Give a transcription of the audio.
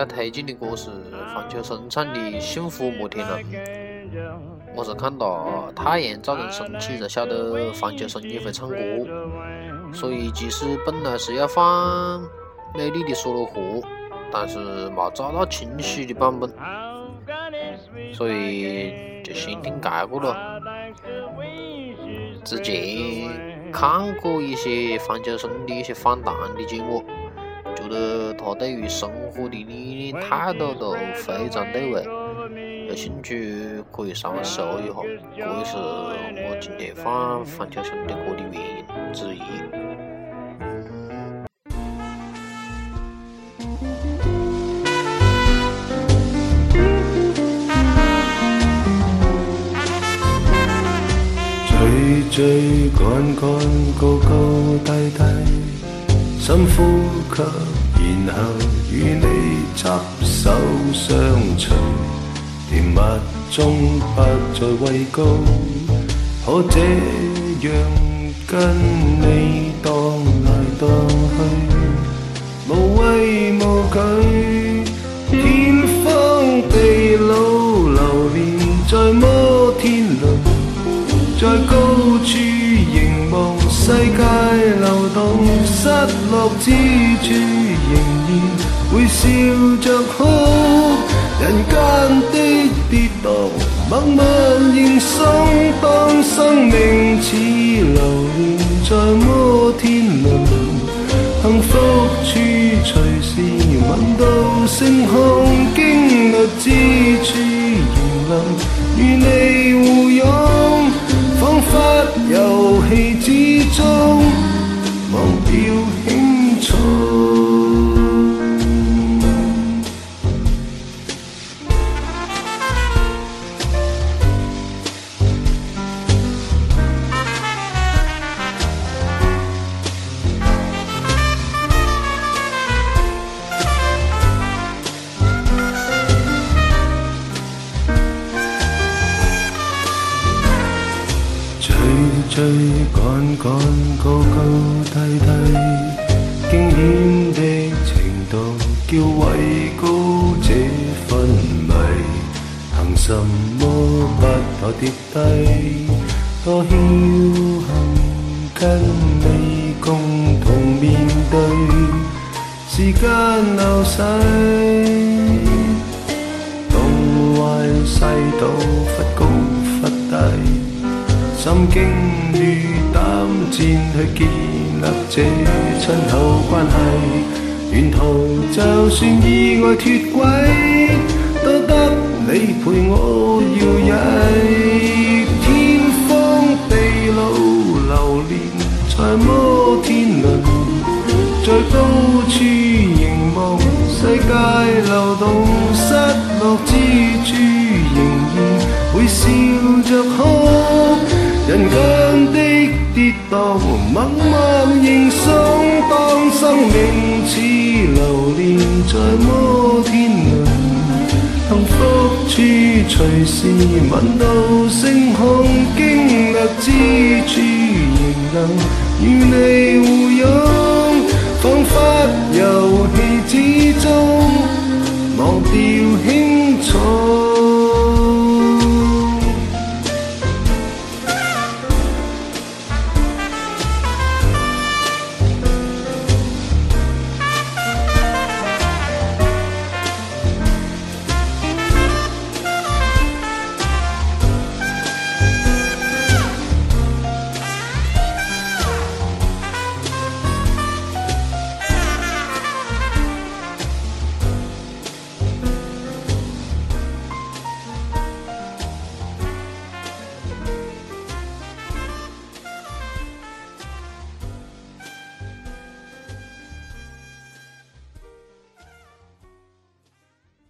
要推荐的歌是黄秋生唱的《幸福摩天轮》。我是看到太阳照常升起》才晓得黄秋生也会唱歌，所以其实本来是要放美丽的梭罗河》，但是没找到清晰的版本，所以就先听这个了。之前看过一些黄秋生的一些访谈的节目。觉得他对于生活的理念态度都非常到位，有兴趣可以上搜一下，这也是我今天放《反跳兄的歌》的原因之一。追追赶赶，高高低低。深呼吸，然后与你执手相随，甜蜜中不再畏高，可这样跟你荡来荡去，无畏。流动失落之处，仍然会笑着哭。人间的跌宕，默默忍生，当生命似流连在摩天轮，幸福处随时闻到星空。经历之处，仍能与你互拥，仿佛游戏之追，趕，趕，高高低低，驚險的程度叫位高者昏迷，憑什麼不可跌低？多幸跟你共同面對，時間流逝，東歪西倒。心經與膽戰去建立這親厚關係。沿途就算意外脱軌，都得你陪我搖曳。天荒地老流連在摩天輪，在高處凝望世界流動失落之處。道，倒，慢人仍当；生命似流连在摩天轮，幸福处随时闻到星空，经历之处仍能与你。互。